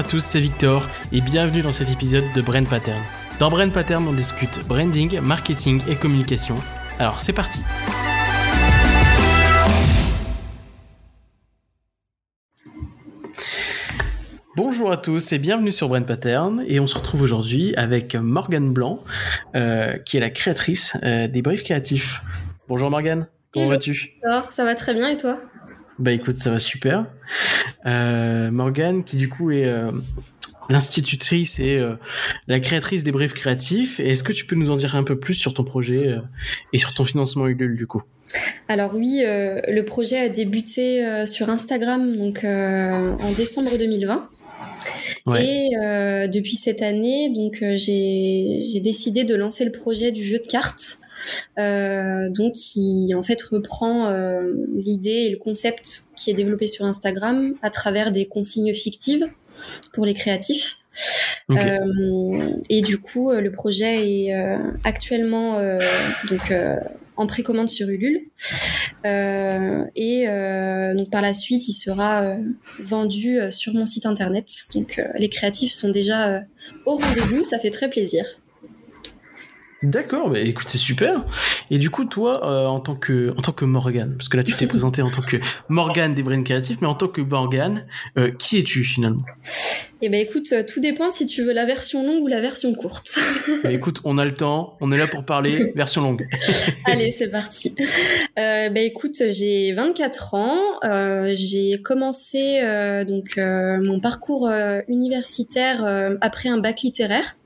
à tous, c'est Victor et bienvenue dans cet épisode de Brain Pattern. Dans Brain Pattern, on discute branding, marketing et communication. Alors c'est parti. Bonjour à tous et bienvenue sur Brain Pattern et on se retrouve aujourd'hui avec Morgane Blanc euh, qui est la créatrice euh, des briefs créatifs. Bonjour Morgane, comment vas-tu? Ça va très bien et toi? Bah écoute, ça va super. Euh, Morgane, qui du coup est euh, l'institutrice et euh, la créatrice des briefs créatifs. Est-ce que tu peux nous en dire un peu plus sur ton projet et sur ton financement Ulule du coup? Alors oui, le projet a débuté sur Instagram donc en décembre 2020. Ouais. Et depuis cette année, donc j'ai décidé de lancer le projet du jeu de cartes euh, donc qui en fait reprend euh, l'idée et le concept qui est développé sur Instagram à travers des consignes fictives pour les créatifs. Okay. Euh, et du coup, le projet est actuellement donc en précommande sur Ulule. Euh, et euh, donc par la suite, il sera vendu sur mon site internet. Donc les créatifs sont déjà au rendez-vous, ça fait très plaisir. D'accord, bah écoute, c'est super. Et du coup, toi, euh, en tant que en tant que Morgane, parce que là tu t'es présenté en tant que Morgane des Brain Créatifs, mais en tant que Morgane, euh, qui es-tu finalement? Eh ben écoute, euh, tout dépend si tu veux la version longue ou la version courte. bah, écoute, on a le temps, on est là pour parler version longue. Allez, c'est parti. Euh, bah écoute, j'ai 24 ans, euh, j'ai commencé euh, donc mon parcours universitaire après un bac littéraire.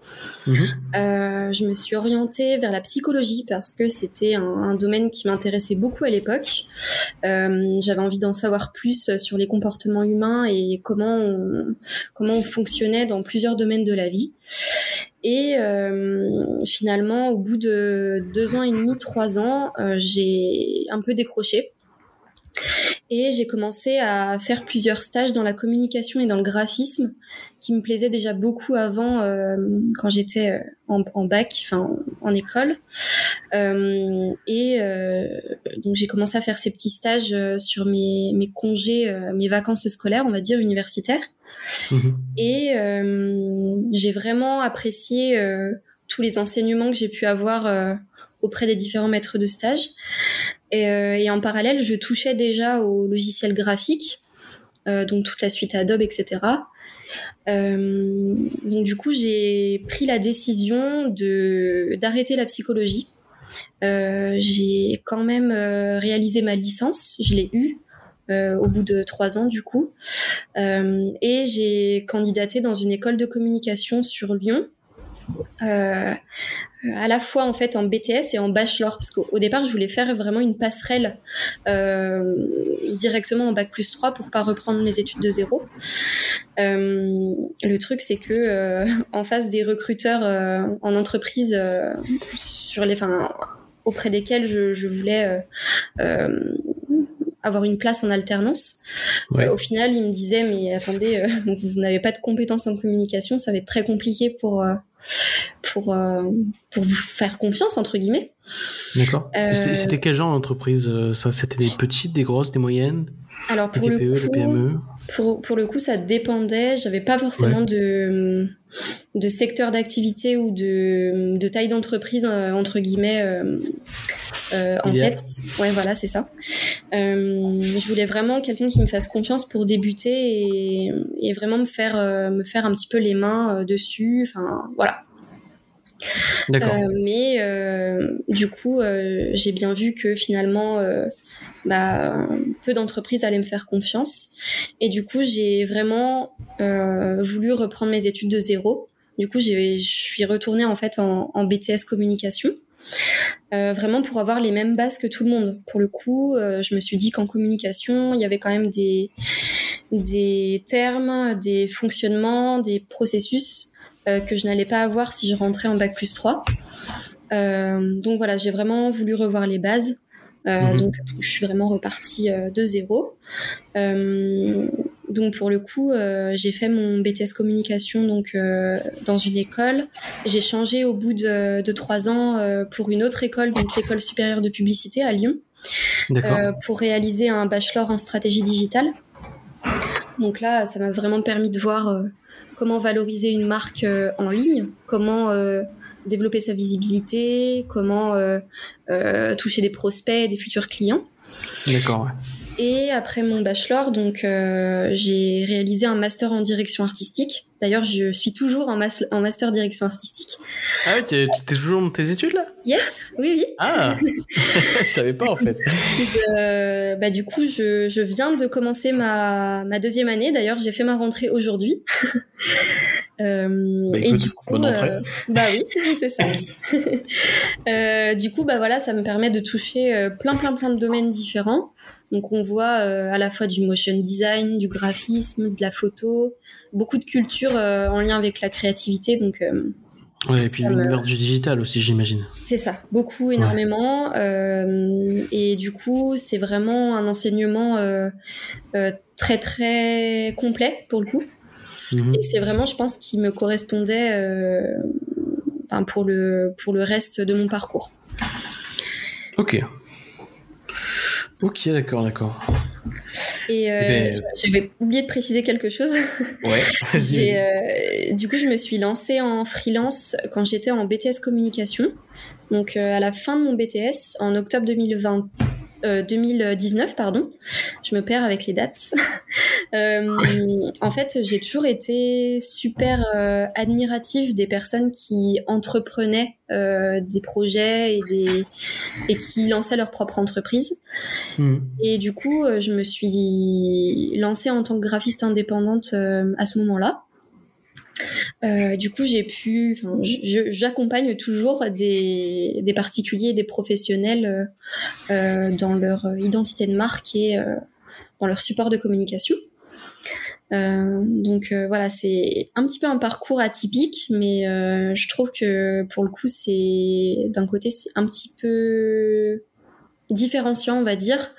Mmh. je me suis orientée vers la psychologie parce que c'était un, domaine qui m'intéressait beaucoup à l'époque. J'avais envie d'en savoir plus sur les comportements humains et comment on, comment on fonctionnait dans plusieurs domaines de la vie. Et euh, finalement, au bout de deux ans et demi, trois ans, euh, j'ai un peu décroché. Et j'ai commencé à faire plusieurs stages dans la communication et dans le graphisme, qui me plaisaient déjà beaucoup avant, euh, quand j'étais euh, en, en, bac, enfin en, en, école. Euh, et euh, donc j'ai commencé à faire ces petits stages sur mes, mes congés, mes vacances scolaires, on va dire universitaires. Mmh. Et j'ai vraiment apprécié tous les enseignements que j'ai pu avoir auprès des différents maîtres de stage. Et, et, en parallèle, je touchais déjà au logiciel graphique, donc toute la suite Adobe, etc. donc du coup, j'ai pris la décision d'arrêter la psychologie. j'ai quand même réalisé ma licence, je l'ai eue, euh, au bout de trois ans du coup. Euh, et j'ai candidaté dans une école de communication sur Lyon. Euh, à la fois en fait en BTS et en bachelor parce qu'au départ je voulais faire vraiment une passerelle euh, directement en bac plus 3 pour pas reprendre mes études de zéro euh, le truc c'est que euh, en face des recruteurs en entreprise sur les enfin auprès desquels je, je voulais avoir une place en alternance. Ouais. Euh, au final, il me disait mais attendez, euh, vous n'avez pas de compétences en communication, ça va être très compliqué pour euh, pour pour vous faire confiance entre guillemets. D'accord. C'était quel genre d'entreprise Ça, c'était des petites, des grosses, des moyennes? Alors pour le, TPE, coup, PME. Pour, pour le coup, ça dépendait. J'avais pas forcément ouais. de, de secteur d'activité ou de, de taille d'entreprise entre guillemets euh, euh, en tête. Ouais, voilà, c'est ça. Euh, je voulais vraiment quelqu'un qui me fasse confiance pour débuter et, et vraiment me faire me faire un petit peu les mains dessus. Enfin, voilà. Euh, mais du coup, j'ai bien vu que finalement bah, peu d'entreprises allaient me faire confiance. Et du coup, j'ai vraiment euh, voulu reprendre mes études de zéro. Du coup, je suis retournée en fait en, en BTS communication. Euh, vraiment pour avoir les mêmes bases que tout le monde. Pour le coup, euh, je me suis dit qu'en communication, il y avait quand même des, des termes, des fonctionnements, des processus euh, que je n'allais pas avoir si je rentrais en bac plus 3. Euh, donc voilà, j'ai vraiment voulu revoir les bases. Euh, mmh. donc, je suis vraiment repartie euh, de zéro. Euh, donc pour le coup, j'ai fait mon BTS communication donc dans une école. J'ai changé au bout de, de trois ans pour une autre école, donc l'école supérieure de publicité à Lyon, pour réaliser un bachelor en stratégie digitale. Donc là, ça m'a vraiment permis de voir comment valoriser une marque en ligne, comment développer sa visibilité, comment toucher des prospects, des futurs clients. D'accord. Et après mon bachelor, donc j'ai réalisé un master en direction artistique D'ailleurs, je suis toujours en, en master direction artistique. Ah oui, tu es, toujours dans tes études là? Yes, oui, oui. Ah, je savais pas en fait. bah, du coup, je, je, viens de commencer ma, ma deuxième année. D'ailleurs, j'ai fait ma rentrée aujourd'hui. euh, bah, et du coup, bonne. Euh, bah oui, c'est ça. euh, du coup, bah voilà, ça me permet de toucher euh, plein, plein, plein de domaines différents. Donc on voit euh, à la fois du motion design, du graphisme, de la photo, beaucoup de culture euh, en lien avec la créativité. Donc euh, ouais, et puis l'univers du digital aussi, j'imagine. C'est ça, beaucoup, énormément. et du coup, c'est vraiment un enseignement très très complet pour le coup. Mhm. Et c'est vraiment, je pense, qui me correspondait pour le pour le reste de mon parcours. Ok. Ok, d'accord, d'accord. Et euh, eh ben, j'avais oublié de préciser quelque chose. Ouais, vas-y. Euh, du coup, je me suis lancée en freelance quand j'étais en BTS communication. Donc, euh, à la fin de mon BTS, en octobre 2020, 2019, euh, pardon. Je me perds avec les dates. Euh, en fait, j'ai toujours été super euh, admirative des personnes qui entreprenaient euh, des projets et, des, et qui lançaient leur propre entreprise. Hmm. Et du coup, je me suis lancée en tant que graphiste indépendante à ce moment-là. Euh, du coup, j'ai pu, j'accompagne toujours des, des, particuliers, des professionnels euh, dans leur identité de marque et dans leur support de communication. Donc voilà, c'est un petit peu un parcours atypique, mais je trouve que pour le coup, c'est d'un côté, c'est un petit peu différenciant, on va dire,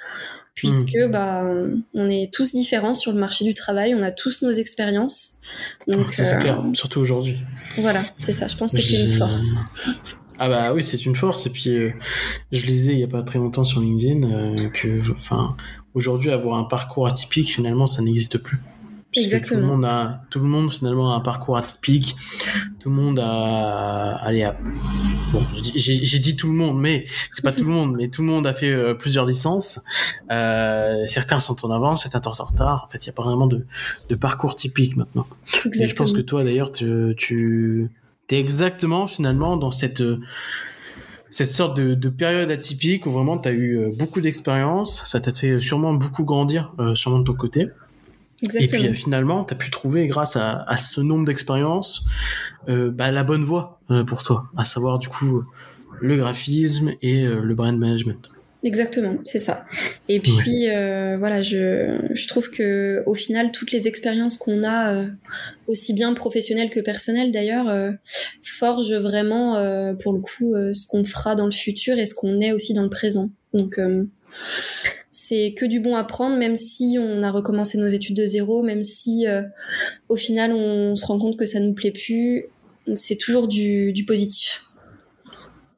puisque mmh. bah, on est tous différents sur le marché du travail, on a tous nos expériences. Donc c'est euh, clair, surtout aujourd'hui. Voilà, c'est ça. Je pense que c'est une force. Ah bah oui, c'est une force. Et puis, euh, je lisais il y a pas très longtemps sur LinkedIn euh, que, enfin, aujourd'hui, avoir un parcours atypique, finalement, ça n'existe plus. Exactement. Tout le monde a, tout le monde finalement a un parcours atypique. Tout le monde a, allez, bon, j'ai dit tout le monde, mais c'est pas tout le monde, mais tout le monde a fait euh, plusieurs licences. Euh, certains sont en avance, certains sont en retard. En fait, il y a pas vraiment de, de parcours typique maintenant. Exactement. je pense que toi, d'ailleurs, tu, tu es exactement finalement dans cette cette sorte de, de, période atypique où vraiment tu as eu euh, beaucoup d'expérience, ça t'a fait sûrement beaucoup grandir, euh, sûrement de ton côté. Et puis finalement, tu as pu trouver, grâce à, ce nombre d'expériences, euh, bah, la bonne voie euh, pour toi, à savoir du coup le graphisme et euh, le brand management. Exactement, c'est ça. Et puis voilà, je, je, trouve que au final, toutes les expériences qu'on a, aussi bien professionnelles que personnelles d'ailleurs, forgent vraiment pour le coup ce qu'on fera dans le futur et ce qu'on est aussi dans le présent. Donc c'est que du bon à prendre, même si on a recommencé nos études de zéro, même si euh, au final on se rend compte que ça nous plaît plus, c'est toujours du, positif.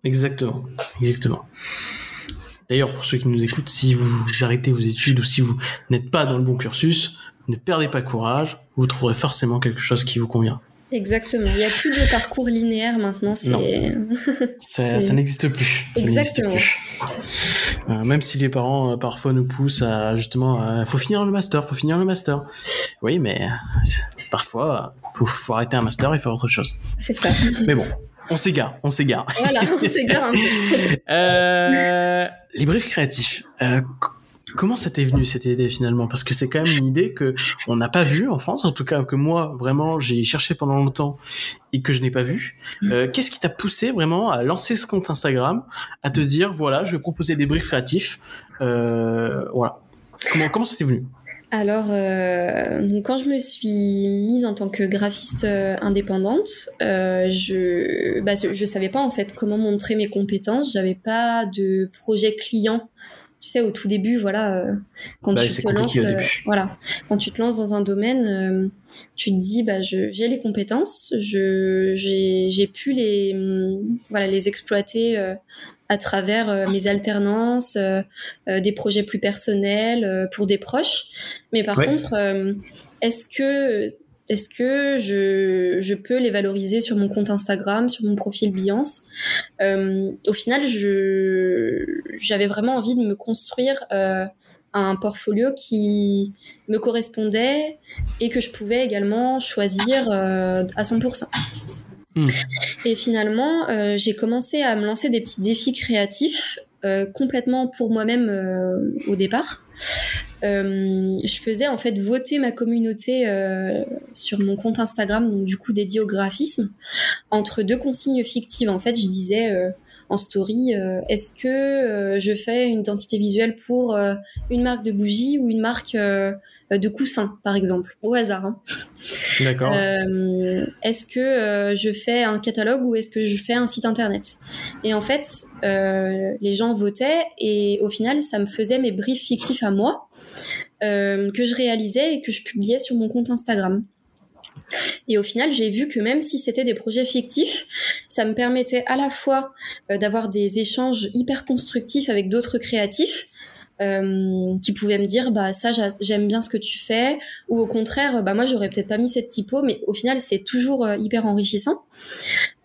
Exactement, exactement. D'ailleurs, pour ceux qui nous écoutent, si vous arrêtez vos études ou si vous n'êtes pas dans le bon cursus, ne perdez pas courage, vous trouverez forcément quelque chose qui vous convient. Exactement. Il n'y a plus de parcours linéaire maintenant. C'est... ça, ça n'existe plus. Exactement. Euh, même si les parents euh, parfois nous poussent à justement, il faut finir le master, faut finir le master. Oui, mais parfois, faut, faut arrêter un master et faire autre chose. C'est ça. Mais bon, on s'égare, on s'égare. Voilà, on s'égare un peu. euh, les briefs créatifs. Comment ça t'est venu cette idée finalement? Parce que c'est quand même une idée que on n'a pas vue en France, en tout cas que moi vraiment j'ai cherché pendant longtemps et que je n'ai pas vu. Mm. Euh, Qu'est-ce qui t'a poussé vraiment à lancer ce compte Instagram, à te dire voilà je vais proposer des briefs créatifs, euh, voilà. Comment comment c'était venu? Alors, euh, donc quand je me suis mise en tant que graphiste euh, indépendante, euh, je bah, je savais pas en fait comment montrer mes compétences. J'avais pas de projet client tu sais, au tout début, voilà, euh, quand bah, tu te lances, euh, voilà, quand tu te lances dans un domaine, euh, tu te dis, bah, j'ai les compétences, je, j'ai pu les, mm, voilà, les exploiter à travers mes alternances, des projets plus personnels pour des proches. Mais par contre, est-ce que est-ce que je, je, peux les valoriser sur mon compte Instagram, sur mon profil Biance euh, Au final, j'avais vraiment envie de me construire euh, un portfolio qui me correspondait et que je pouvais également choisir euh, à 100%. Hmm. Et finalement, j'ai commencé à me lancer des petits défis créatifs complètement pour moi-même au départ. Euh, je faisais en fait voter ma communauté euh, sur mon compte Instagram, donc du coup dédié au graphisme, entre deux consignes fictives. En fait, je disais euh, en story, est-ce que je fais une identité visuelle pour une marque de bougies ou une marque de coussins, par exemple, au hasard. Hein. D'accord. est-ce que je fais un catalogue ou est-ce que je fais un site internet? Et en fait, les gens votaient et au final, ça me faisait mes briefs fictifs à moi euh, que je réalisais et que je publiais sur mon compte Instagram. Et au final, j'ai vu que même si c'était des projets fictifs, ça me permettait à la fois euh, d'avoir des échanges hyper constructifs avec d'autres créatifs, euh, qui pouvaient me dire bah ça j'aime bien ce que tu fais ou au contraire bah moi j'aurais peut-être pas mis cette typo mais au final c'est toujours hyper enrichissant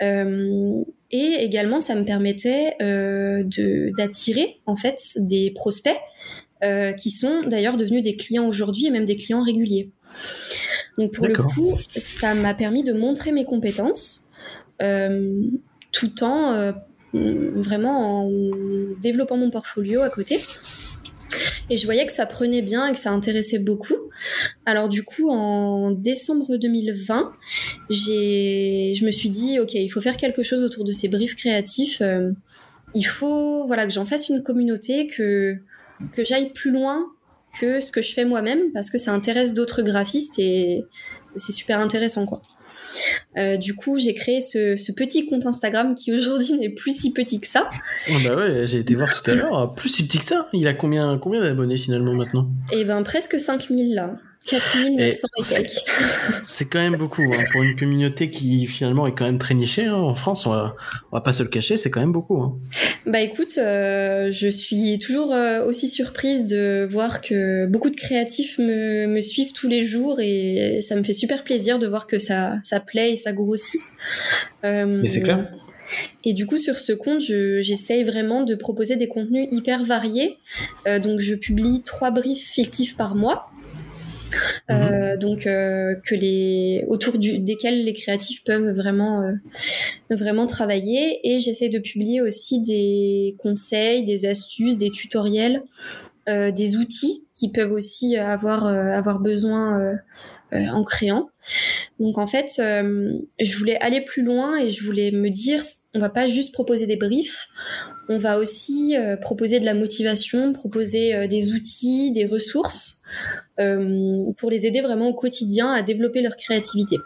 euh, et également ça me permettait de d'attirer en fait des prospects euh, qui sont d'ailleurs devenus des clients aujourd'hui et même des clients réguliers. Donc pour le coup, ça m'a permis de montrer mes compétences euh, tout en euh, vraiment en développant mon portfolio à côté. Et je voyais que ça prenait bien et que ça intéressait beaucoup. Alors du coup, en décembre 2020, j'ai, je me suis dit, ok, il faut faire quelque chose autour de ces briefs créatifs. il faut, voilà, que j'en fasse une communauté, que que j'aille plus loin que ce que je fais moi-même parce que ça intéresse d'autres graphistes et c'est super intéressant quoi. Euh, du coup, j'ai créé ce, petit compte Instagram qui aujourd'hui n'est plus si petit que ça. Oh bah ouais, j'ai été voir tout à l'heure, plus si petit que ça. Il a combien, combien d'abonnés finalement maintenant? Eh ben presque 5000 là. 4900 et, C'est quand même beaucoup hein. pour une communauté qui finalement est quand même très nichée hein. en France. On va, va pas se le cacher, c'est quand même beaucoup. Hein. Bah écoute, euh, je suis toujours euh, aussi surprise de voir que beaucoup de créatifs me, me, suivent tous les jours et ça me fait super plaisir de voir que ça, ça plaît et ça grossit. Euh, Mais c'est clair. Et du coup, sur ce compte, j'essaye vraiment de proposer des contenus hyper variés. donc, je publie trois briefs fictifs par mois. Euh, mhm. donc euh, que les autour du, desquels les créatifs peuvent vraiment euh, vraiment travailler et j'essaie de publier aussi des conseils, des astuces, des tutoriels, des outils qui peuvent aussi avoir avoir besoin en créant. Donc en fait, je voulais aller plus loin et je voulais me dire, on va pas juste proposer des briefs, on va aussi proposer de la motivation, proposer des outils, des ressources euh, pour les aider vraiment au quotidien à développer leur créativité.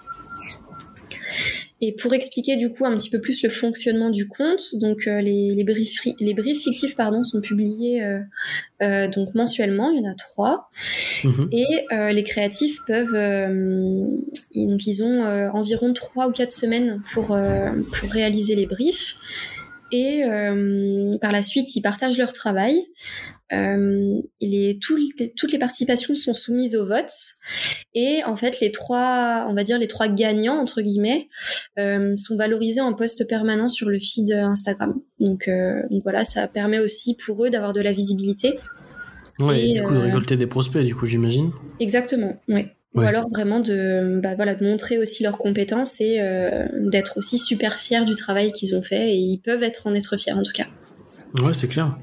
Et pour expliquer du coup un petit peu plus le fonctionnement du compte, donc euh, les, les, briefs, les briefs fictifs pardon sont publiés euh, euh, donc mensuellement, il y en a trois, mhm. et euh, les créatifs peuvent donc ils ont environ trois ou quatre semaines pour pour réaliser les briefs et par la suite ils partagent leur travail euh, les, toutes les participations sont soumises au vote et en fait les trois, on va dire les trois gagnants entre guillemets, euh, sont valorisés en poste permanent sur le feed Instagram. Donc, euh, donc voilà, ça permet aussi pour eux d'avoir de la visibilité. Ouais, et, du coup de récolter des prospects, du coup j'imagine. Exactement, oui. Ou alors vraiment de, bah, voilà, de montrer aussi leurs compétences et d'être aussi super fiers du travail qu'ils ont fait et ils peuvent être en être fiers en tout cas. Ouais, c'est clair.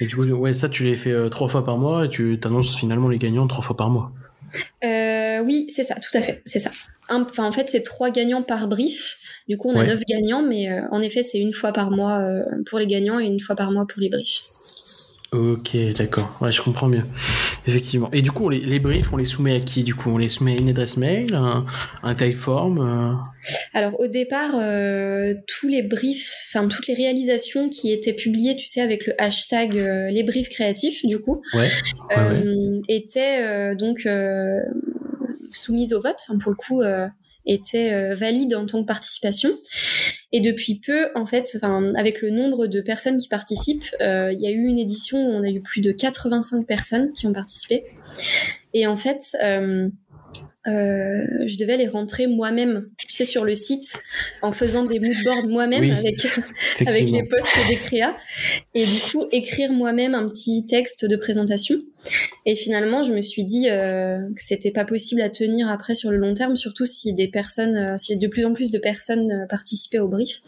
Et du coup, ouais, ça, tu les fais euh, trois fois par mois et tu t'annonces finalement les gagnants trois fois par mois. Euh, oui, c'est ça, tout à fait, c'est ça. Enfin, en fait, c'est trois gagnants par brief. Du coup, on a neuf gagnants, mais euh, en effet, c'est une fois par mois pour les gagnants et une fois par mois pour les briefs. Ok, d'accord. Ouais, je comprends mieux. Effectivement. Et du coup, les, les, briefs, on les soumet à qui Du coup, on les soumet à une adresse mail, un, un typeform euh? Alors, au départ, euh, tous les briefs, enfin toutes les réalisations qui étaient publiées, tu sais, avec le hashtag euh, les briefs créatifs, du coup, ouais, étaient donc soumises au vote. Enfin, pour le coup était euh, valide en tant que participation. Et depuis peu, en fait, enfin, avec le nombre de personnes qui participent, euh, il y a eu une édition où on a eu plus de 85 personnes qui ont participé. Et en fait, euh, euh, je devais les rentrer moi-même, tu sais, sur le site, en faisant des moodboards moi-même avec, avec les posts des créas. Et du coup, écrire moi-même un petit texte de présentation. Et finalement, je me suis dit euh, que c'était pas possible à tenir après sur le long terme, surtout si des personnes, euh, si de plus en plus de personnes euh, participaient au brief.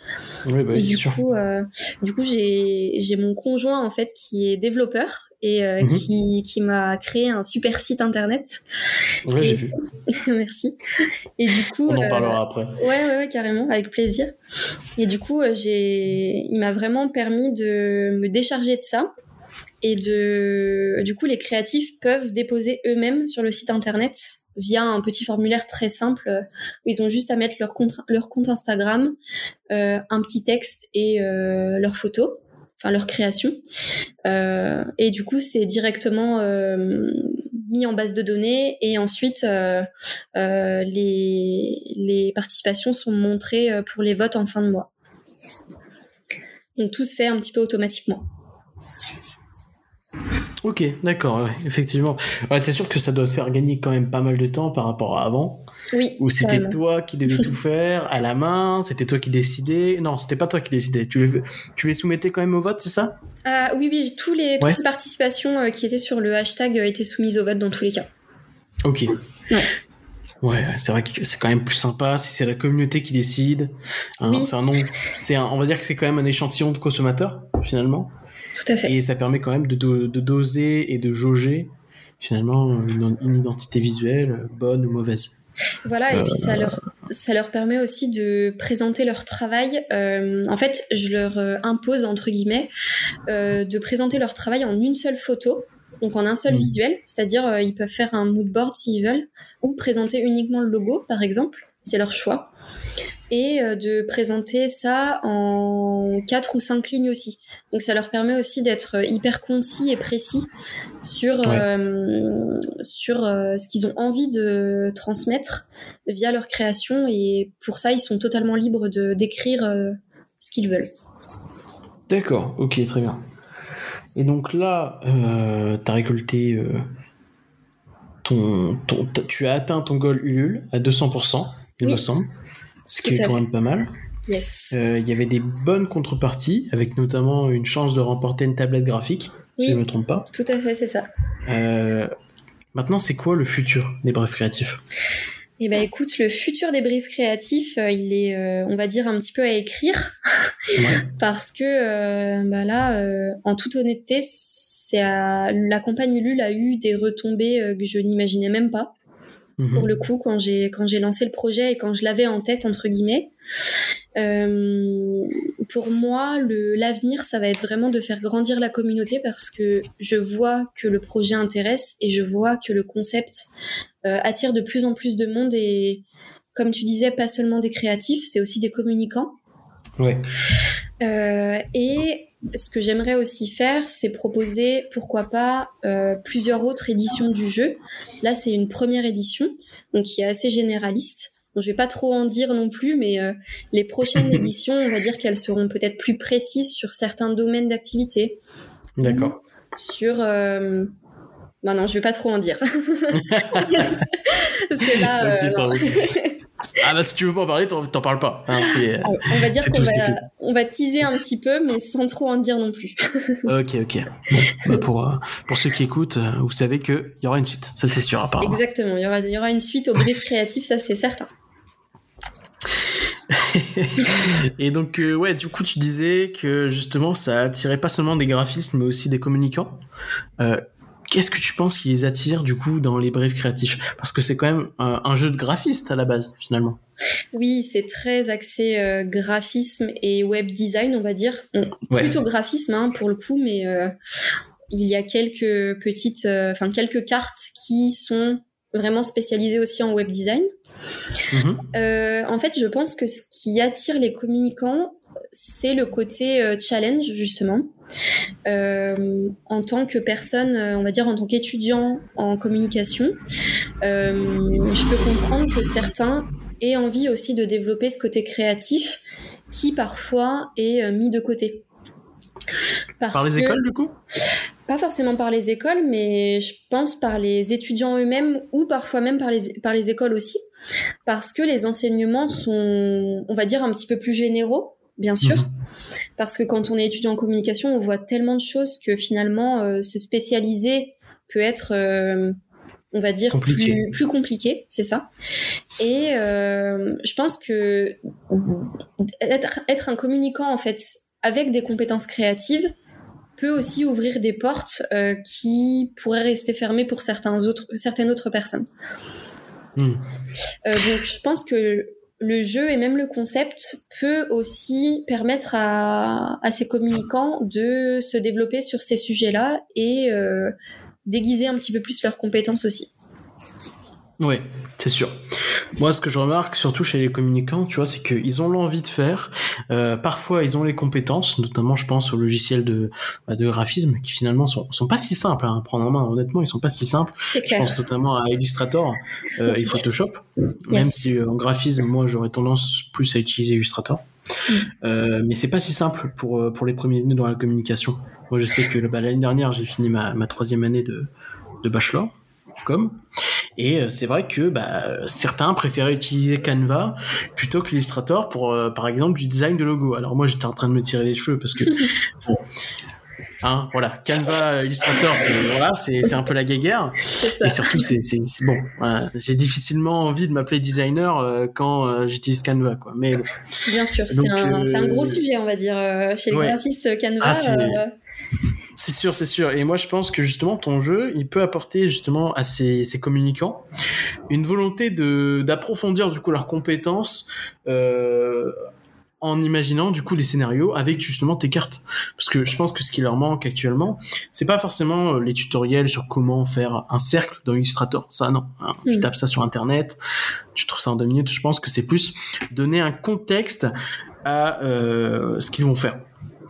Oui, bah, du, sûr. Coup, euh, du coup, j'ai mon conjoint en fait qui est développeur et euh, mhm. qui, qui m'a créé un super site internet. Ouais, j'ai vu. Merci. Et du coup, on en parlera après. Ouais, ouais, ouais, carrément, avec plaisir. Et du coup, j'ai, il m'a vraiment permis de me décharger de ça et du coup les créatifs peuvent déposer eux-mêmes sur le site internet via un petit formulaire très simple euh, où ils ont juste à mettre leur compte Instagram euh, un petit texte et euh, leur photo enfin leur création euh, et du coup c'est directement mis en base de données et ensuite les participations sont montrées pour les votes en fin de mois. Donc tout se fait un petit peu automatiquement Ok, d'accord, effectivement. c'est sûr que ça doit te faire gagner quand même pas mal de temps par rapport à avant. Oui. Où c'était toi qui devais tout faire à la main, c'était toi qui décidais. Non, c'était pas toi qui décidais. Tu les, tu les soumettais quand même au vote, c'est ça? Ah, Oui, oui, tous les, toutes les participations euh, qui étaient sur le hashtag euh, étaient soumises au vote dans tous les cas. Ok. Ouais. Ouais, c'est vrai que c'est quand même plus sympa si c'est la communauté qui décide. Hein, oui. C'est un c'est on va dire que c'est quand même un échantillon de consommateurs finalement. Tout à fait. Et ça permet quand même de, de, doser et de jauger finalement une, identité visuelle bonne ou mauvaise. Voilà, et puis ça euh, leur, ça leur permet aussi de présenter leur travail. Euh, en fait, je leur euh, impose, entre guillemets, de présenter leur travail en une seule photo, donc en un seul mmh. visuel, c'est-à-dire ils peuvent faire un mood board s'ils veulent, ou présenter uniquement le logo, par exemple, c'est leur choix, et de présenter ça en quatre ou cinq lignes aussi. Donc ça leur permet aussi d'être hyper concis et précis sur euh, sur euh, ce qu'ils ont envie de transmettre via leur création et pour ça ils sont totalement libres de d'écrire euh, ce qu'ils veulent. D'accord, ok, très bien. Et donc là, tu as récolté ton, ton tu as atteint ton goal Ulule à 200%, il me semble, ce qui est quand même pas mal. Euh, il y avait des bonnes contreparties, avec notamment une chance de remporter une tablette graphique, si je ne me trompe pas. Tout à fait, c'est ça. Euh, maintenant, c'est quoi le futur des briefs créatifs? Eh ben écoute, le futur des briefs créatifs, euh, il est, on va dire, un petit peu à écrire, parce que bah là, en toute honnêteté, c'est la campagne Ulule a eu des retombées que je n'imaginais même pas. Mhm. Pour le coup, quand j'ai quand j'ai lancé le projet et quand je l'avais en tête entre guillemets, euh, pour moi, l'avenir, ça va être vraiment de faire grandir la communauté parce que je vois que le projet intéresse et je vois que le concept euh, attire de plus en plus de monde et, comme tu disais, pas seulement des créatifs, c'est aussi des communicants. Ouais. Euh, et ce que j'aimerais aussi faire, c'est proposer, pourquoi pas, plusieurs autres éditions du jeu. Là, c'est une première édition, donc qui est assez généraliste. Donc, je vais pas trop en dire non plus, mais euh, les prochaines éditions, on va dire qu'elles seront peut-être plus précises sur certains domaines d'activité. D'accord. Sur euh... Bah non, je vais pas trop en dire. Parce que là, euh, ah bah si tu veux pas en parler, t'en parles pas. Hein, ah, on va dire qu'on va, on va teaser un petit peu, mais sans trop en dire non plus. ok, ok. Bah, pour, pour ceux qui écoutent, vous savez qu'il y aura une suite, ça c'est sûr apparemment. Exactement, il y aura, y aura une suite au brief créatif, ça c'est certain. et donc euh, ouais du coup tu disais que justement ça attirait pas seulement des graphistes mais aussi des communicants Qu'est-ce que tu penses qui les attire du coup dans les briefs créatifs? Parce que c'est quand même un, jeu de graphiste à la base finalement. Oui, c'est très axé euh, graphisme et web design, on va dire. Plutôt graphisme hein, pour le coup, mais euh, il y a quelques petites, euh, enfin quelques cartes qui sont vraiment spécialisées aussi en web design. Mm-hmm. en fait, je pense que ce qui attire les communicants, c'est le côté euh, challenge justement. Euh, en tant que personne, euh, on va dire en tant qu'étudiant en communication, je peux comprendre que certains aient envie aussi de développer ce côté créatif qui parfois est mis de côté. Par les écoles du coup? Pas forcément par les écoles, mais je pense par les étudiants eux-mêmes ou parfois même par les, par les écoles aussi, parce que les enseignements sont, on va dire, un petit peu plus généraux, bien sûr, mhm. parce que quand on est étudiant en communication, on voit tellement de choses que finalement, euh, se spécialiser peut être, euh, on va dire, Plus, plus compliqué, c'est ça. Et euh, je pense que être, être un communicant, en fait, avec des compétences créatives, peut aussi ouvrir des portes euh, qui pourraient rester fermées pour certains autres, certaines autres personnes. Hmm. Euh, donc je pense que le jeu et même le concept peut aussi permettre à, ces communicants de se développer sur ces sujets-là et euh, déguiser un petit peu plus leurs compétences aussi. Oui, c'est sûr. Moi, ce que je remarque, surtout chez les communicants, tu vois, c'est qu'ils ont l'envie de faire. Euh, parfois, ils ont les compétences, notamment, je pense, aux logiciels de, bah, de graphisme, qui finalement sont, sont pas si simples à prendre en main. Honnêtement, ils sont pas si simples. Je pense notamment à Illustrator euh, et Photoshop. Même si euh, en graphisme, moi, j'aurais tendance plus à utiliser Illustrator. Mm. Euh, mais c'est pas si simple pour pour les premiers venus dans la communication. Moi, je sais que bah, l'année dernière, j'ai fini ma, ma troisième année de, de bachelor, comme. Et euh, c'est vrai que bah, certains préféraient utiliser Canva plutôt que Illustrator pour, euh, par exemple, du design de logo. Alors moi, j'étais en train de me tirer les cheveux parce que Hein, voilà, Canva, Illustrator, c'est voilà, c'est un peu la guéguerre. Et surtout, c'est bon. J'ai difficilement envie de m'appeler designer euh, quand j'utilise Canva, quoi. Mais bien sûr, c'est un, un, gros sujet, on va dire, chez les graphistes Canva. Ah, c'est sûr, c'est sûr. Et moi, je pense que justement, ton jeu, il peut apporter justement à ces, communicants une volonté de d'approfondir du coup leurs compétences. Euh, en imaginant du coup des scénarios avec justement tes cartes parce que je pense que ce qui leur manque actuellement c'est pas forcément euh, les tutoriels sur comment faire un cercle dans Illustrator ça non hein. tu tapes ça sur internet tu trouves ça en deux minutes je pense que c'est plus donner un contexte à euh, ce qu'ils vont faire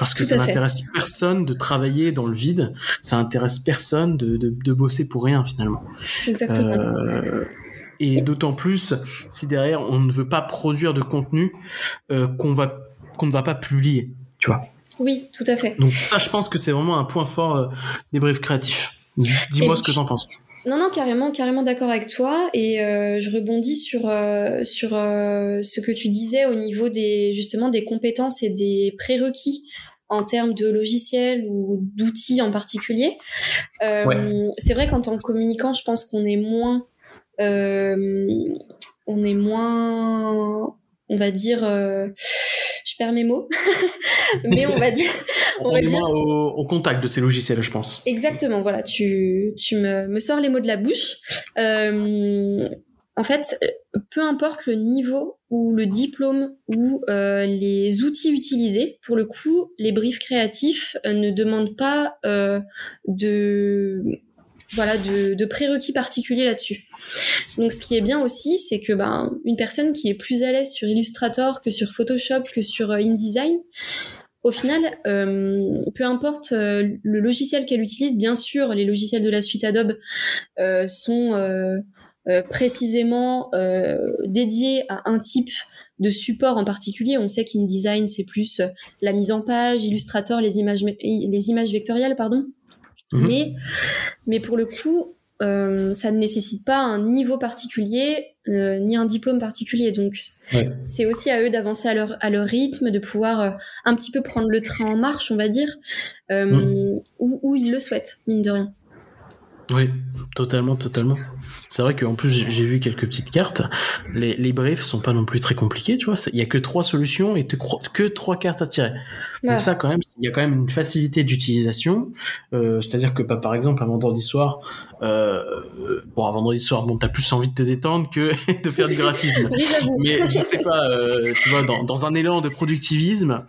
parce que ça n'intéresse personne de travailler dans le vide, ça n'intéresse personne de, de, bosser pour rien finalement. Exactement. Euh, et d'autant plus si derrière on ne veut pas produire de contenu euh, qu'on va qu'on ne va pas publier, tu vois. Oui, tout à fait. Donc ça, je pense que c'est vraiment un point fort euh, des briefs créatifs. Dis-moi ce que t'en penses. Non, non, carrément, carrément d'accord avec toi. Et je rebondis sur sur ce que tu disais au niveau des justement des compétences et des prérequis en termes de logiciels ou d'outils en particulier. Euh, c'est vrai qu'en tant que communicant, je pense qu'on est moins, euh, on est moins, on va dire, euh, je perds mes mots, mais on va dire, on, est moins au, contact de ces logiciels, je pense. Exactement, voilà, tu, tu me, me sors les mots de la bouche. En fait, peu importe le niveau ou le diplôme ou euh, les outils utilisés, pour le coup, les briefs créatifs euh, ne demandent pas euh, de voilà de, de prérequis particuliers là-dessus. Donc ce qui est bien aussi, c'est que ben une personne qui est plus à l'aise sur Illustrator que sur Photoshop que sur InDesign, au final, peu importe le logiciel qu'elle utilise, bien sûr, les logiciels de la suite Adobe sont euh, précisément euh, dédié à un type de support en particulier. On sait qu'InDesign, c'est plus euh, la mise en page, Illustrator, les images, les images vectorielles, pardon. Mhm. Mais, mais pour le coup, ça ne nécessite pas un niveau particulier ni un diplôme particulier. Donc, c'est aussi à eux d'avancer à leur, à leur rythme, de pouvoir un petit peu prendre le train en marche, on va dire, mhm. où, où ils le souhaitent, mine de rien. Oui, totalement, totalement. C'est vrai qu'en plus j'ai vu quelques petites cartes. Les, les briefs sont pas non plus très compliqués, tu vois. Il y a que trois solutions et que trois cartes à tirer. Donc ça quand même, il y a quand même une facilité d'utilisation. Euh, C'est-à-dire que bah, par exemple un vendredi soir, euh, bon un vendredi soir, bon t'as plus envie de te détendre que de faire du graphisme. Mais je sais pas, euh, tu vois, dans, dans, un élan de productivisme,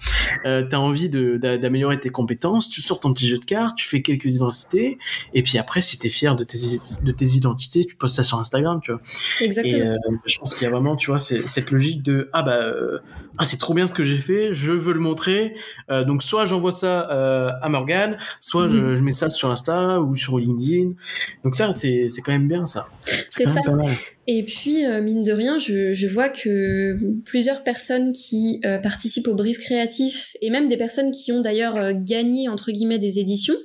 euh, t'as envie d'améliorer tes compétences, tu sors ton petit jeu de cartes, tu fais quelques identités, et puis après si t'es fier de tes, de tes identités, tu postes ça sur Instagram, tu vois. Exactement. Et euh, je pense qu'il y a vraiment, tu vois, cette logique de ah bah euh, ah c'est trop bien ce que j'ai fait, je veux le montrer. Euh, donc soit j'envoie ça à Morgan, soit mhm. je, mets ça sur Insta ou sur LinkedIn. Donc ça c'est c'est quand même bien ça. C'est ça. Et puis, mine de rien, je, je, vois que plusieurs personnes qui participent au brief créatif, et même des personnes qui ont d'ailleurs gagné, entre guillemets, des éditions,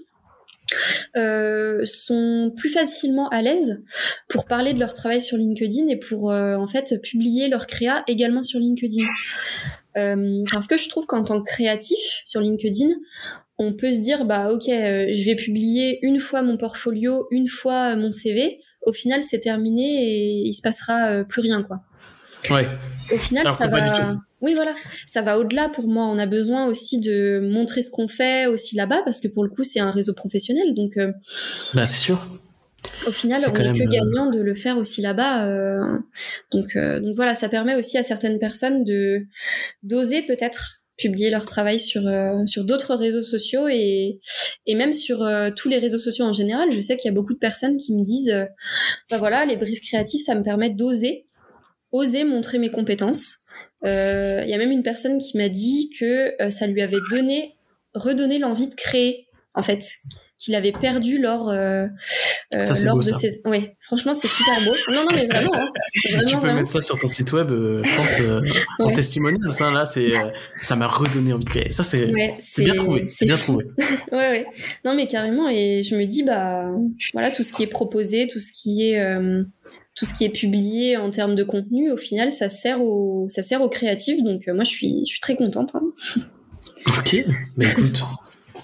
sont plus facilement à l'aise pour parler de leur travail sur LinkedIn et pour en fait publier leur créa également sur LinkedIn. parce que je trouve qu'en tant que créatif sur LinkedIn, on peut se dire bah ok, je vais publier une fois mon portfolio, une fois mon CV. Au final, c'est terminé et il se passera plus rien quoi. Ouais. Au final, ça va. Oui, voilà, ça va au-delà pour moi. On a besoin aussi de montrer ce qu'on fait aussi là-bas parce que pour le coup, c'est un réseau professionnel, donc. Euh, bah, c'est sûr. Au final, on n'est que euh, gagnant de le faire aussi là-bas. Euh, donc, donc voilà, ça permet aussi à certaines personnes de d'oser peut-être publier leur travail sur sur d'autres réseaux sociaux et et même sur tous les réseaux sociaux en général. Je sais qu'il y a beaucoup de personnes qui me disent, bah voilà, les briefs créatifs, ça me permet d'oser oser montrer mes compétences. Euh, il y a même une personne qui m'a dit que euh, ça lui avait donné, redonné l'envie de créer, en fait, qu'il avait perdu lors, euh, lors de ses. Ouais, franchement, c'est super beau. Non, non, mais vraiment. Hein. tu peux mettre ça sur ton site web, je pense, en testimonial. Ça, là, c'est, ça m'a redonné envie de créer. Ça, c'est, c'est bien trouvé. C'est bien trouvé. ouais, ouais. Non, mais carrément. Et je me dis, bah, voilà, tout ce qui est proposé, tout ce qui est tout ce qui est publié en termes de contenu, au final, ça sert aux, ça sert aux créatifs. Donc, euh, moi, je suis, je suis très contente. Hein. Ok, mais écoute,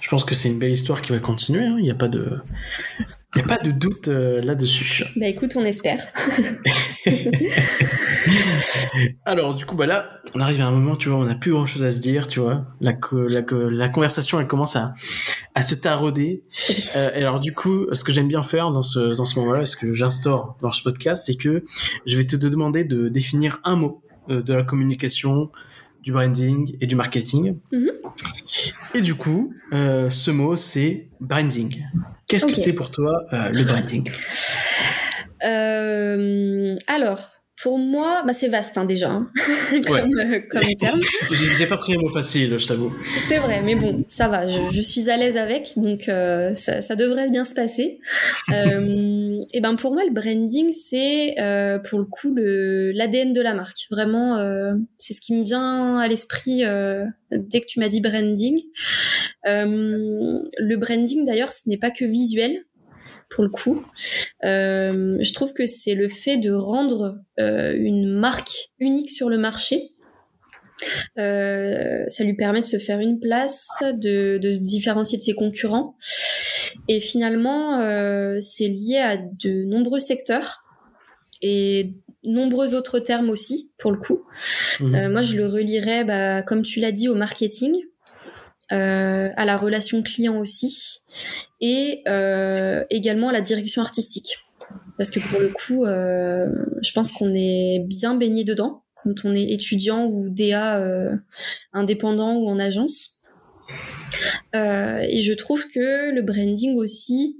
je pense que c'est une belle histoire qui va continuer. Hein. Il n'y a pas de, il a pas de doute euh, là-dessus. Bah écoute, on espère. Alors, du coup, bah là, on arrive à un moment, tu vois, on n'a plus grand chose à se dire, tu vois. La, la, la conversation, elle commence à, à se tarauder. Euh, et alors, du coup, ce que j'aime bien faire dans ce, dans ce moment-là, ce que j'instaure dans ce podcast, c'est que je vais te demander de définir un mot euh, de la communication, du branding et du marketing. Mm-hmm. Et du coup, euh, ce mot, c'est branding. Qu'est-ce que c'est pour toi le branding? Alors, pour moi, bah c'est vaste hein, déjà, hein, comme, euh, comme, terme. J'ai pas pris un mot facile, je t'avoue. C'est vrai, mais bon, ça va, je, suis à l'aise avec, donc euh, ça, ça, devrait bien se passer. euh, et ben pour moi, le branding, c'est euh, pour le coup l'ADN de la marque. Vraiment, c'est ce qui me vient à l'esprit dès que tu m'as dit branding. le branding, d'ailleurs, ce n'est pas que visuel pour le coup. Euh, je trouve que c'est le fait de rendre euh, une marque unique sur le marché. Euh, ça lui permet de se faire une place, de, se différencier de ses concurrents. Et finalement, c'est lié à de nombreux secteurs et nombreux autres termes aussi, pour le coup. Mmh. moi, je le relierais, bah, comme tu l'as dit, au marketing, à la relation client aussi, et euh, également à la direction artistique. Parce que pour le coup, euh, je pense qu'on est bien baigné dedans quand on est étudiant ou DA euh, indépendant ou en agence. et je trouve que le branding aussi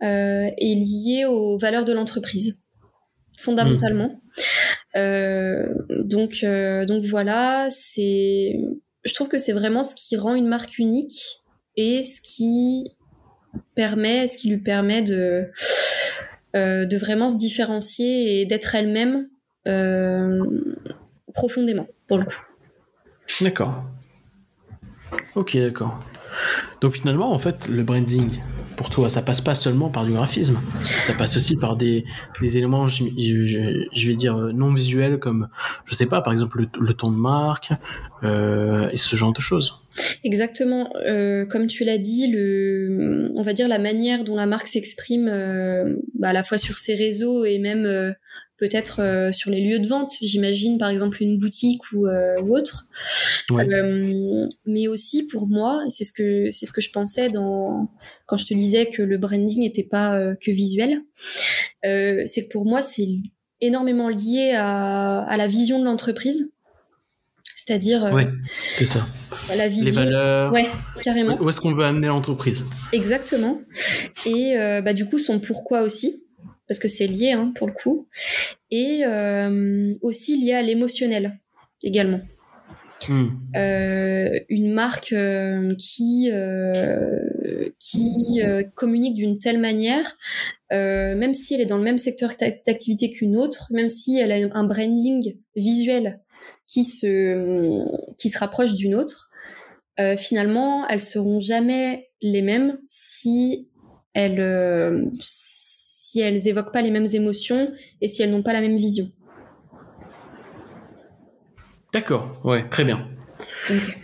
est lié aux valeurs de l'entreprise, fondamentalement. donc, donc voilà, c'est, je trouve que c'est vraiment ce qui rend une marque unique et ce qui permet, ce qui lui permet de, euh, de vraiment se différencier et d'être elle-même euh, profondément, pour le coup. D'accord. Ok, d'accord. Donc finalement, en fait, le branding, pour toi, ça passe pas seulement par du graphisme, ça passe aussi par des, éléments, je, vais dire, non visuels, comme, je sais pas, par exemple, le, ton de marque, euh, et ce genre de choses. Exactement. Euh, comme tu l'as dit, le, on va dire la manière dont la marque s'exprime, euh, bah, à la fois sur ses réseaux et même peut-être euh, sur les lieux de vente. J'imagine par exemple une boutique ou, euh, ou autre. mais aussi pour moi, c'est ce que c'est ce que je pensais dans quand je te disais que le branding n'était pas que visuel. c'est que pour moi c'est énormément lié à, à la vision de l'entreprise c'est-à-dire euh, c'est ça. La vision. Les valeurs. Ouais, carrément. Où est-ce qu'on veut amener l'entreprise? Exactement. Et euh, bah, du coup, son pourquoi aussi, parce que c'est lié hein, pour le coup. Et euh, aussi lié à l'émotionnel également. Hmm. une marque qui qui communique d'une telle manière, même si elle est dans le même secteur d'activité qu'une autre, même si elle a un branding visuel qui se, qui se rapprochent d'une autre, euh, finalement, elles seront jamais les mêmes si elles, si elles évoquent pas les mêmes émotions et si elles n'ont pas la même vision. D'accord, ouais, très bien.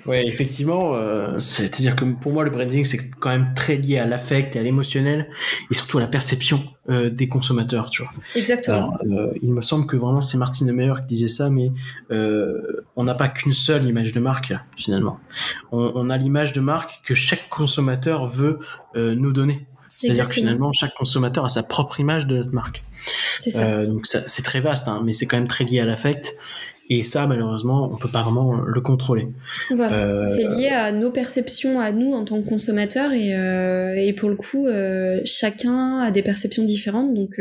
Ouais, effectivement, euh, c'est-à-dire que pour moi, le branding, c'est quand même très lié à l'affect et à l'émotionnel, et surtout à la perception euh, des consommateurs, tu vois. Exactement. Euh, il me semble que vraiment c'est Martine Meyer qui disait ça, mais on n'a pas qu'une seule image de marque finalement. On, on a l'image de marque que chaque consommateur veut nous donner. C'est-à-dire que finalement, chaque consommateur a sa propre image de notre marque. C'est ça. donc c'est très vaste, hein, mais c'est quand même très lié à l'affect. Et ça, malheureusement, on peut pas vraiment le contrôler. Voilà. Euh, c'est lié à nos perceptions, à nous en tant que consommateurs, et, euh, et pour le coup, euh, chacun a des perceptions différentes, donc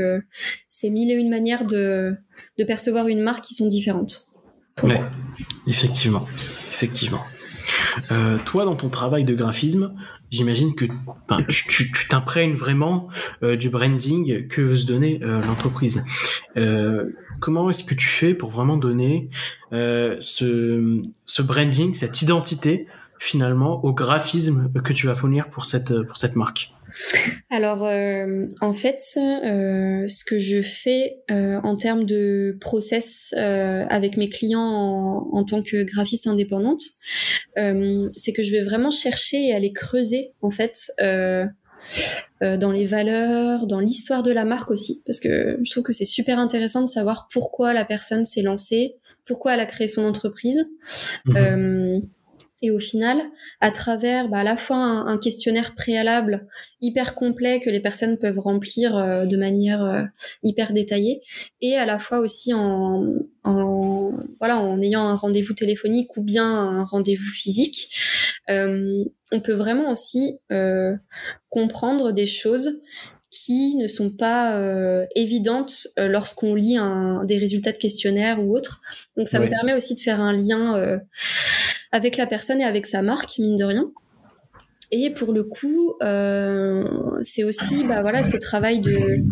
c'est mille et une manières de, de percevoir une marque qui sont différentes. Ouais, effectivement, effectivement. Toi, dans ton travail de graphisme, j'imagine que tu t'imprègnes vraiment euh, du branding que veut se donner euh, l'entreprise. Euh, comment est-ce que tu fais pour vraiment donner ce, ce branding, cette identité finalement au graphisme que tu vas fournir pour cette, pour cette marque? Alors, euh, en fait, euh, ce que je fais euh, en termes de process avec mes clients en, tant que graphiste indépendante, c'est que je vais vraiment chercher et aller creuser, en fait, dans les valeurs, dans l'histoire de la marque aussi, parce que je trouve que c'est super intéressant de savoir pourquoi la personne s'est lancée, pourquoi elle a créé son entreprise. Mhm. Et au final, à travers bah, à la fois un, questionnaire préalable hyper complet que les personnes peuvent remplir euh, de manière euh, hyper détaillée, et à la fois aussi en, en voilà en ayant un rendez-vous téléphonique ou bien un rendez-vous physique, euh, on peut vraiment aussi comprendre des choses qui ne sont pas euh, évidentes euh, lorsqu'on lit un, des résultats de questionnaire ou autre. Donc ça me permet aussi de faire un lien euh, avec la personne et avec sa marque, mine de rien. Et pour le coup, c'est aussi bah, voilà, ce travail de,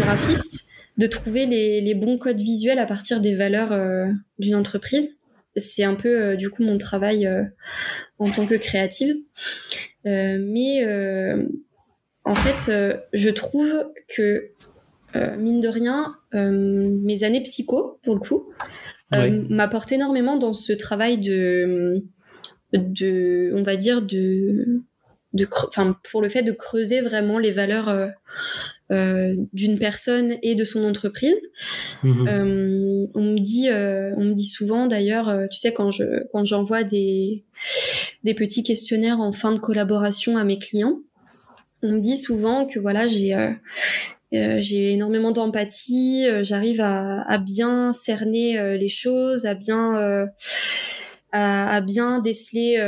graphiste, de trouver les, bons codes visuels à partir des valeurs d'une entreprise. C'est un peu du coup mon travail en tant que créative. mais en fait, euh, je trouve que, euh, mine de rien, euh, mes années psycho, pour le coup, m'apportent énormément dans ce travail de, de on va dire, de, de enfin, pour le fait de creuser vraiment les valeurs d'une personne et de son entreprise. Mhm. on me dit, on me dit souvent d'ailleurs, tu sais quand je quand j'envoie des des petits questionnaires en fin de collaboration à mes clients, on me dit souvent que voilà, j'ai euh, euh, j'ai énormément d'empathie, euh, j'arrive à, à, bien cerner les choses, à bien à, à, bien déceler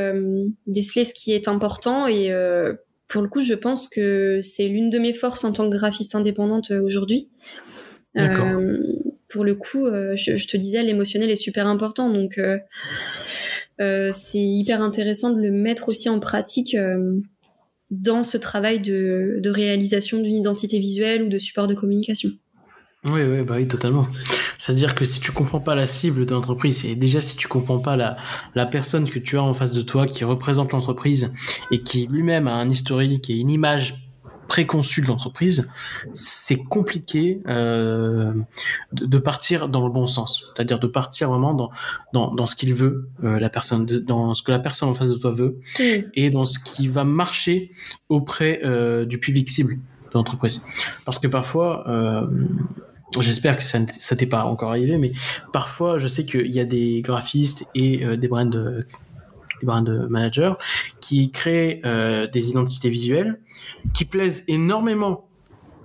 déceler ce qui est important. Et pour le coup, je pense que c'est l'une de mes forces en tant que graphiste indépendante aujourd'hui. pour le coup, je, je, te disais, l'émotionnel est super important, donc c'est hyper intéressant de le mettre aussi en pratique dans ce travail de, réalisation d'une identité visuelle ou de support de communication. Oui, oui, bah oui, totalement. C'est-à-dire que si tu comprends pas la cible de l'entreprise, et déjà si tu comprends pas la, la personne que tu as en face de toi qui représente l'entreprise et qui lui-même a un historique et une image préconçu de l'entreprise, c'est compliqué euh, de, partir dans le bon sens, c'est-à-dire de partir vraiment dans dans, dans ce qu'il veut euh, la personne, dans ce que la personne en face de toi veut, et dans ce qui va marcher auprès euh, du public cible de l'entreprise. Parce que parfois J'espère que ça ne t'est pas encore arrivé, mais parfois, je sais qu'il y a des graphistes et des brand, des brand managers qui créent euh, des identités visuelles qui plaisent énormément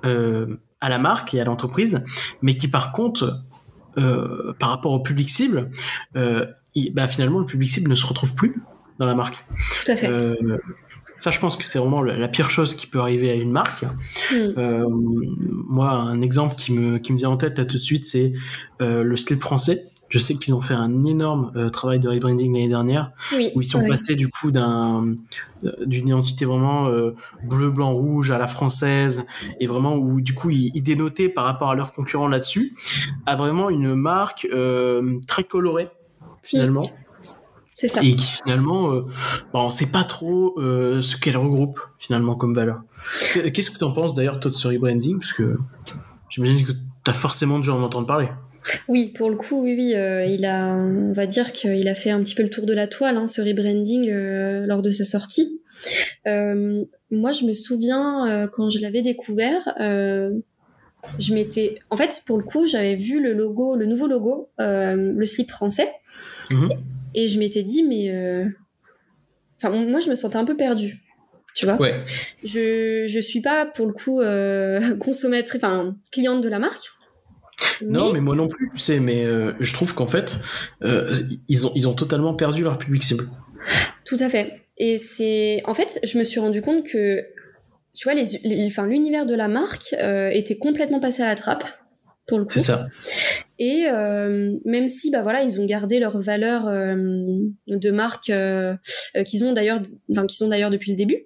euh, à la marque et à l'entreprise, mais qui par contre, euh, par rapport au public cible, bah, finalement le public cible ne se retrouve plus dans la marque. Tout à fait. Ça, je pense que c'est vraiment la pire chose qui peut arriver à une marque. Hmm. moi, un exemple qui me, qui me vient en tête là tout de suite, c'est le style français. Je sais qu'ils ont fait un énorme euh, travail de rebranding l'année dernière, où ils sont passés du coup d'un euh, d'une identité vraiment euh, bleu, blanc, rouge à la française, et vraiment où du coup ils, dénotaient par rapport à leurs concurrents là-dessus, à vraiment une marque très colorée finalement. C'est ça. Et qui finalement, euh, bon, on sait pas trop euh, ce qu'elle regroupe finalement comme valeur. Qu'est-ce que tu en penses d'ailleurs toi de ce rebranding? Parce que j'imagine que tu as forcément dû en entendre parler. Oui, pour le coup, oui, oui, euh, il a, on va dire qu'il a fait un petit peu le tour de la toile, hein, ce rebranding euh, lors de sa sortie. Euh, moi, je me souviens quand je l'avais découvert, je m'étais, en fait, pour le coup, j'avais vu le logo, le nouveau logo, le slip français, mhm. et je m'étais dit, mais, enfin, moi, je me sentais un peu perdue tu vois. Ouais. Je je suis pas pour le coup consommatrice, enfin cliente de la marque. Non, mais moi non plus, tu sais, mais euh, je trouve qu'en fait, euh, ils, ont, ils ont totalement perdu leur public cible. Tout à fait. Et c'est. En fait, je me suis rendu compte que, tu vois, les, enfin, l'univers de la marque euh, était complètement passé à la trappe, pour le coup. C'est ça. Et même si, bah voilà, ils ont gardé leur valeur de marque qu'ils ont d'ailleurs, enfin, qu'ils ont d'ailleurs depuis le début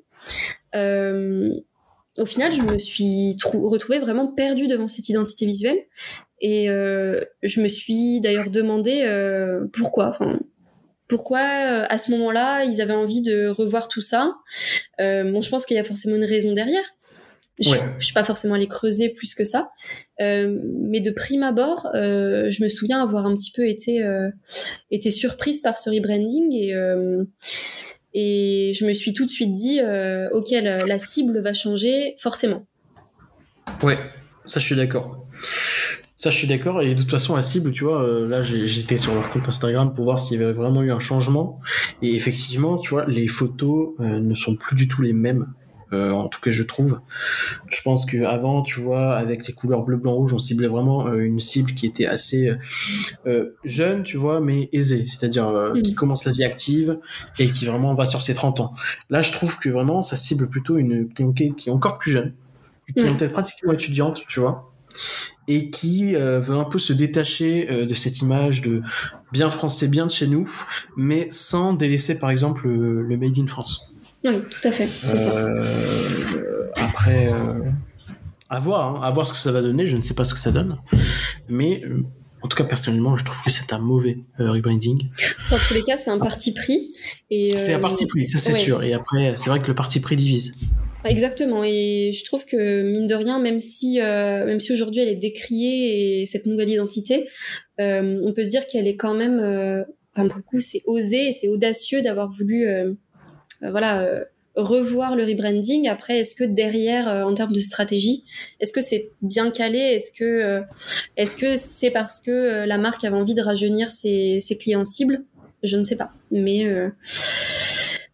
au final, je me suis retrouvée vraiment perdue devant cette identité visuelle. Et euh, je me suis d'ailleurs demandé euh, pourquoi. Enfin, pourquoi euh, à ce moment-là ils avaient envie de revoir tout ça? bon, je pense qu'il y a forcément une raison derrière. Je, je suis pas forcément allée creuser plus que ça, mais de prime abord, je me souviens avoir un petit peu été été surprise par ce rebranding et et je me suis tout de suite dit, euh, ok, la, cible va changer forcément. Ouais, ça je suis d'accord. Ça, je suis d'accord. Et de toute façon, la cible, tu vois, euh, là, j'étais sur leur compte Instagram pour voir s'il y avait vraiment eu un changement. Et effectivement, tu vois, les photos euh, ne sont plus du tout les mêmes euh, en tout cas je trouve. Je pense qu'avant, tu vois, avec les couleurs bleu, blanc, rouge, on ciblait vraiment euh, une cible qui était assez euh, jeune, tu vois, mais aisée, c'est-à-dire mm. qui commence la vie active et qui vraiment va sur ses 30 ans. Là, je trouve que vraiment, ça cible plutôt une clientèle qui est encore plus jeune, une clientèle mm. pratiquement étudiante, tu vois, et qui veut un peu se détacher de cette image de bien français, bien de chez nous, mais sans délaisser par exemple le Made in France. Oui, tout à fait, c'est ça. Euh, après, euh, à voir, hein, à voir ce que ça va donner. Je ne sais pas ce que ça donne, mais euh, en tout cas, personnellement, je trouve que c'est un mauvais rebranding. Dans tous les cas, c'est un parti pris. C'est un parti pris, ça c'est sûr. Et après, c'est vrai que le parti pris divise. Exactement. Et je trouve que mine de rien, même si même si aujourd'hui elle est décriée et cette nouvelle identité, on peut se dire qu'elle est quand même, enfin pour le coup, c'est osé et c'est audacieux d'avoir voulu euh, voilà euh, revoir le rebranding. Après, est-ce que derrière, euh, en termes de stratégie, est-ce que c'est bien calé? Est-ce que que c'est parce que la marque avait envie de rajeunir ses, clients cibles? Je ne sais pas. Mais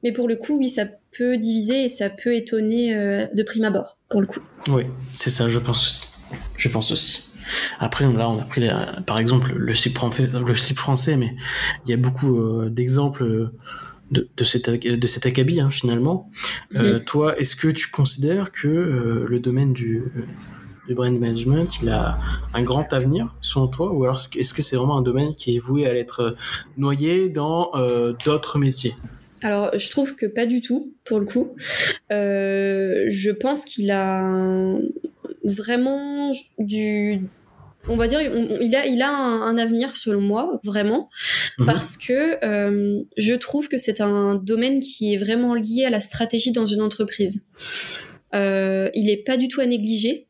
mais pour le coup, oui, ça peut diviser et ça peut étonner de prime abord, pour le coup. Oui, c'est ça, je pense aussi. Je pense aussi. Après, là, on a pris, par exemple, le site français, mais il y a beaucoup d'exemples de, de, cet, de cet acabit hein, finalement. Euh, mhm. toi, est-ce que tu considères que euh, le domaine du, du brand management, il a un grand avenir selon toi, ou alors est-ce que c'est vraiment un domaine qui est voué à être noyé dans euh, d'autres métiers? Alors, je trouve que pas du tout, pour le coup. je pense qu'il a vraiment du, on va dire, il a, il a un, avenir selon moi, vraiment, mhm. parce que euh, je trouve que c'est un domaine qui est vraiment lié à la stratégie dans une entreprise. Euh, il est pas du tout à négliger.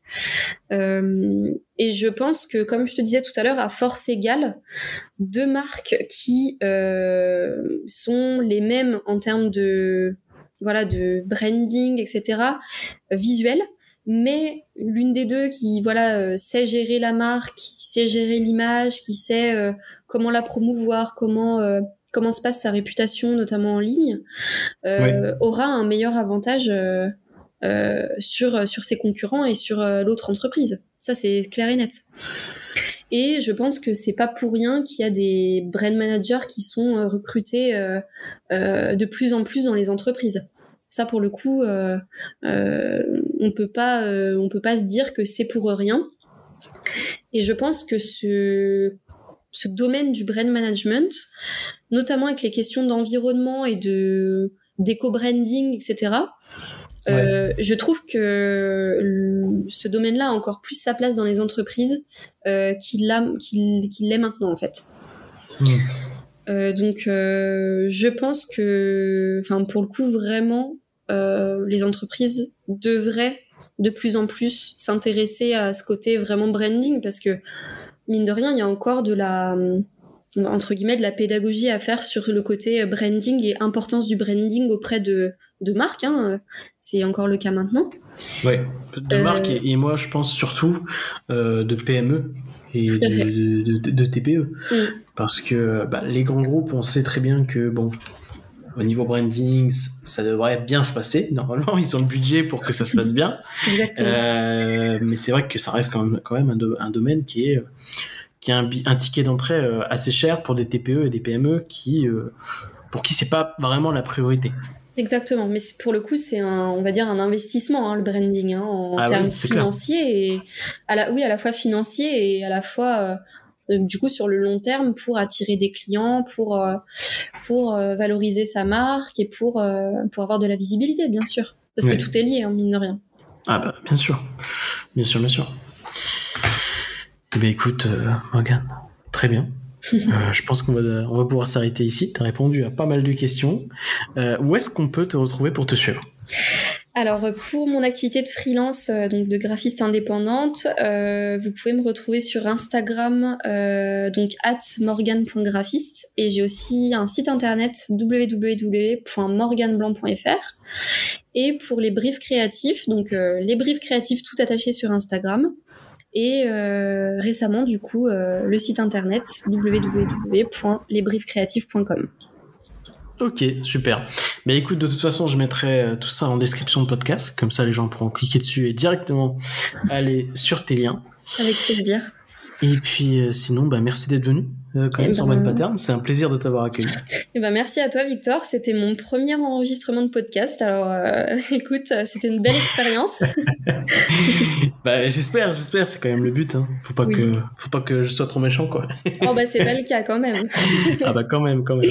Euh, et je pense que, comme je te disais tout à l'heure, à force égale, deux marques qui sont les mêmes en termes de voilà de branding, etc. visuel, mais l'une des deux qui voilà euh, sait gérer la marque, qui sait gérer l'image, qui sait euh, comment la promouvoir, comment euh, comment se passe sa réputation, notamment en ligne, aura un meilleur avantage sur sur ses concurrents et sur l'autre entreprise. Ça c'est clair et net. Et je pense que c'est pas pour rien qu'il y a des brand managers qui sont recrutés de plus en plus dans les entreprises. Ça, pour le coup, euh, euh, on peut pas, euh, on peut pas se dire que c'est pour rien. Et je pense que ce, ce domaine du brand management, notamment avec les questions d'environnement et de d'éco-branding, etc. je trouve que ce domaine-là a encore plus sa place dans les entreprises qu'il l'est maintenant en fait. donc, je pense que, enfin, pour le coup, vraiment, les entreprises devraient de plus en plus s'intéresser à ce côté vraiment branding parce que mine de rien, il y a encore de la entre guillemets de la pédagogie à faire sur le côté branding et importance du branding auprès de, de marques. Hein. C'est encore le cas maintenant. Oui, de marques et, moi je pense surtout euh, de PME et de, TPE. Mm. Parce que bah, les grands groupes, on sait très bien que bon, au niveau branding, ça devrait bien se passer. Normalement, ils ont le budget pour que ça se passe bien. Exactement. Euh, mais c'est vrai que ça reste quand même, quand même un, domaine qui est qui a un, un ticket d'entrée euh, assez cher pour des TPE et des PME qui euh, pour qui c'est pas vraiment la priorité. Exactement, mais pour le coup, c'est un, on va dire un investissement, hein, le branding, hein, en ah termes financiers et à la, oui, à la fois financier et à la fois euh, du coup sur le long terme pour attirer des clients, pour euh, pour euh, valoriser sa marque et pour pour avoir de la visibilité bien sûr, parce que tout est lié, en hein, mine de rien. Ah bah bien sûr, bien sûr, bien sûr. Eh bien écoute, Morgane, très bien. je pense qu'on va, on va pouvoir s'arrêter ici. Tu as répondu à pas mal de questions. où est-ce qu'on peut te retrouver pour te suivre? Alors pour mon activité de freelance, euh, donc de graphiste indépendante, euh, vous pouvez me retrouver sur Instagram, euh, donc at morgan.graphiste, et j'ai aussi un site internet www.morganblanc.fr. Et pour les briefs créatifs, donc les briefs créatifs tout attachés sur Instagram. Et récemment, du coup, le site internet www.lesbriefcreatifs.com. Ok, super. Mais écoute, de toute façon, je mettrai euh, tout ça en description de podcast, comme ça les gens pourront cliquer dessus et directement aller sur tes liens. Avec plaisir. Et puis euh, sinon, bah, merci d'être venu euh, quand même sur Bonne Pattern. C'est un plaisir de t'avoir accueilli. Et ben merci à toi Victor. C'était mon premier enregistrement de podcast. Alors écoute, c'était une belle expérience. bah, j'espère, j'espère. C'est quand même le but. Hein. Faut pas que, faut pas que je sois trop méchant quoi. oh bah c'est pas le cas quand même. ah bah quand même, quand même.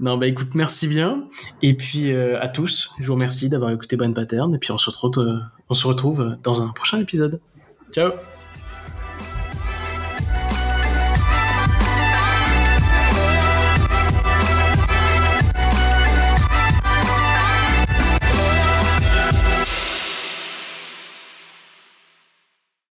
non bah écoute, merci bien. Et puis à tous, je vous remercie d'avoir écouté Bonne Pattern. Et puis on se retrouve, on se retrouve dans un prochain épisode. Ciao.